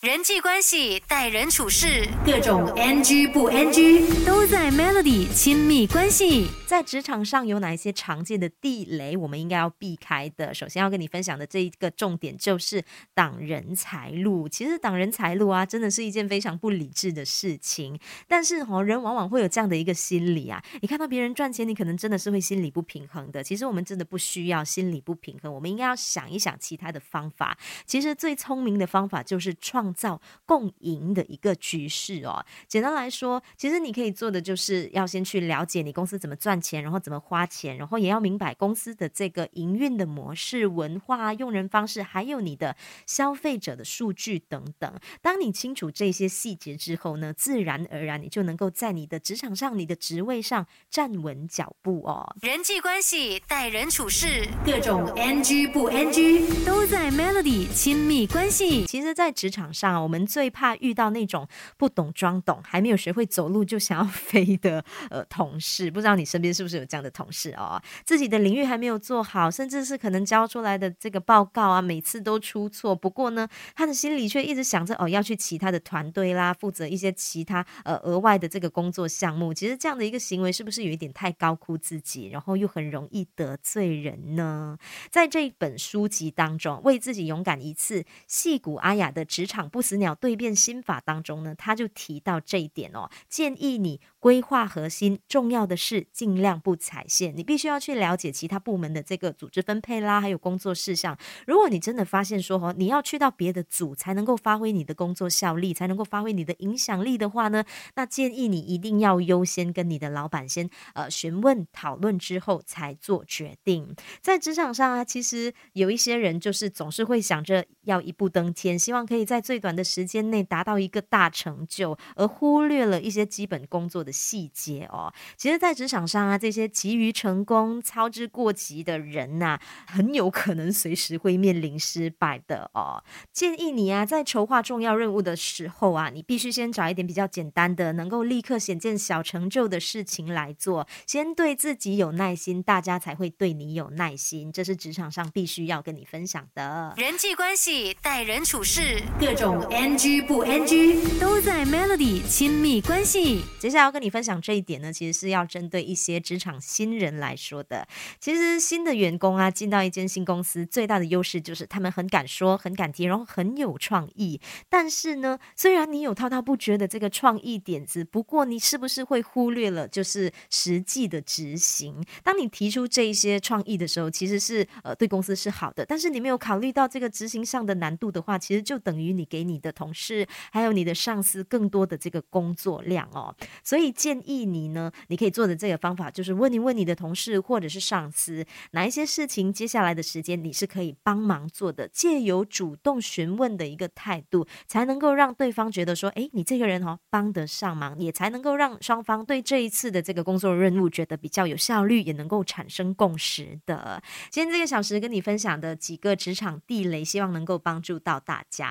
人际关系、待人处事，各种 NG 不 NG 都在 Melody 亲密关系。在职场上有哪一些常见的地雷，我们应该要避开的？首先要跟你分享的这一个重点就是挡人财路。其实挡人财路啊，真的是一件非常不理智的事情。但是哦，人往往会有这样的一个心理啊，你看到别人赚钱，你可能真的是会心理不平衡的。其实我们真的不需要心理不平衡，我们应该要想一想其他的方法。其实最聪明的方法就是创。创造共赢的一个局势哦。简单来说，其实你可以做的就是要先去了解你公司怎么赚钱，然后怎么花钱，然后也要明白公司的这个营运的模式、文化、用人方式，还有你的消费者的数据等等。当你清楚这些细节之后呢，自然而然你就能够在你的职场上、你的职位上站稳脚步哦。人际关系、待人处事，各种 NG 不 NG 都在 Melody 亲密关系。其实，在职场。上，我们最怕遇到那种不懂装懂、还没有学会走路就想要 飞的呃同事。不知道你身边是不是有这样的同事哦？自己的领域还没有做好，甚至是可能交出来的这个报告啊，每次都出错。不过呢，他的心里却一直想着哦，要去其他的团队啦，负责一些其他呃额外的这个工作项目。其实这样的一个行为是不是有一点太高估自己，然后又很容易得罪人呢？在这本书籍当中，为自己勇敢一次，戏骨阿雅的职场。不死鸟对变心法当中呢，他就提到这一点哦，建议你规划核心，重要的是尽量不踩线。你必须要去了解其他部门的这个组织分配啦，还有工作事项。如果你真的发现说哦，你要去到别的组才能够发挥你的工作效力，才能够发挥你的影响力的话呢，那建议你一定要优先跟你的老板先呃询问讨论之后才做决定。在职场上啊，其实有一些人就是总是会想着要一步登天，希望可以在最短的时间内达到一个大成就，而忽略了一些基本工作的细节哦。其实，在职场上啊，这些急于成功、操之过急的人呐，很有可能随时会面临失败的哦。建议你啊，在筹划重要任务的时候啊，你必须先找一点比较简单的、能够立刻显见小成就的事情来做。先对自己有耐心，大家才会对你有耐心。这是职场上必须要跟你分享的人际关系、待人处事各种种。NG 不 NG 都在 Melody 亲密关系。接下来要跟你分享这一点呢，其实是要针对一些职场新人来说的。其实新的员工啊，进到一间新公司，最大的优势就是他们很敢说、很敢提，然后很有创意。但是呢，虽然你有滔滔不绝的这个创意点子，不过你是不是会忽略了就是实际的执行？当你提出这一些创意的时候，其实是呃对公司是好的，但是你没有考虑到这个执行上的难度的话，其实就等于你给。给你的同事还有你的上司更多的这个工作量哦，所以建议你呢，你可以做的这个方法就是问一问你的同事或者是上司，哪一些事情接下来的时间你是可以帮忙做的，借由主动询问的一个态度，才能够让对方觉得说，哎，你这个人哦帮得上忙，也才能够让双方对这一次的这个工作任务觉得比较有效率，也能够产生共识的。今天这个小时跟你分享的几个职场地雷，希望能够帮助到大家。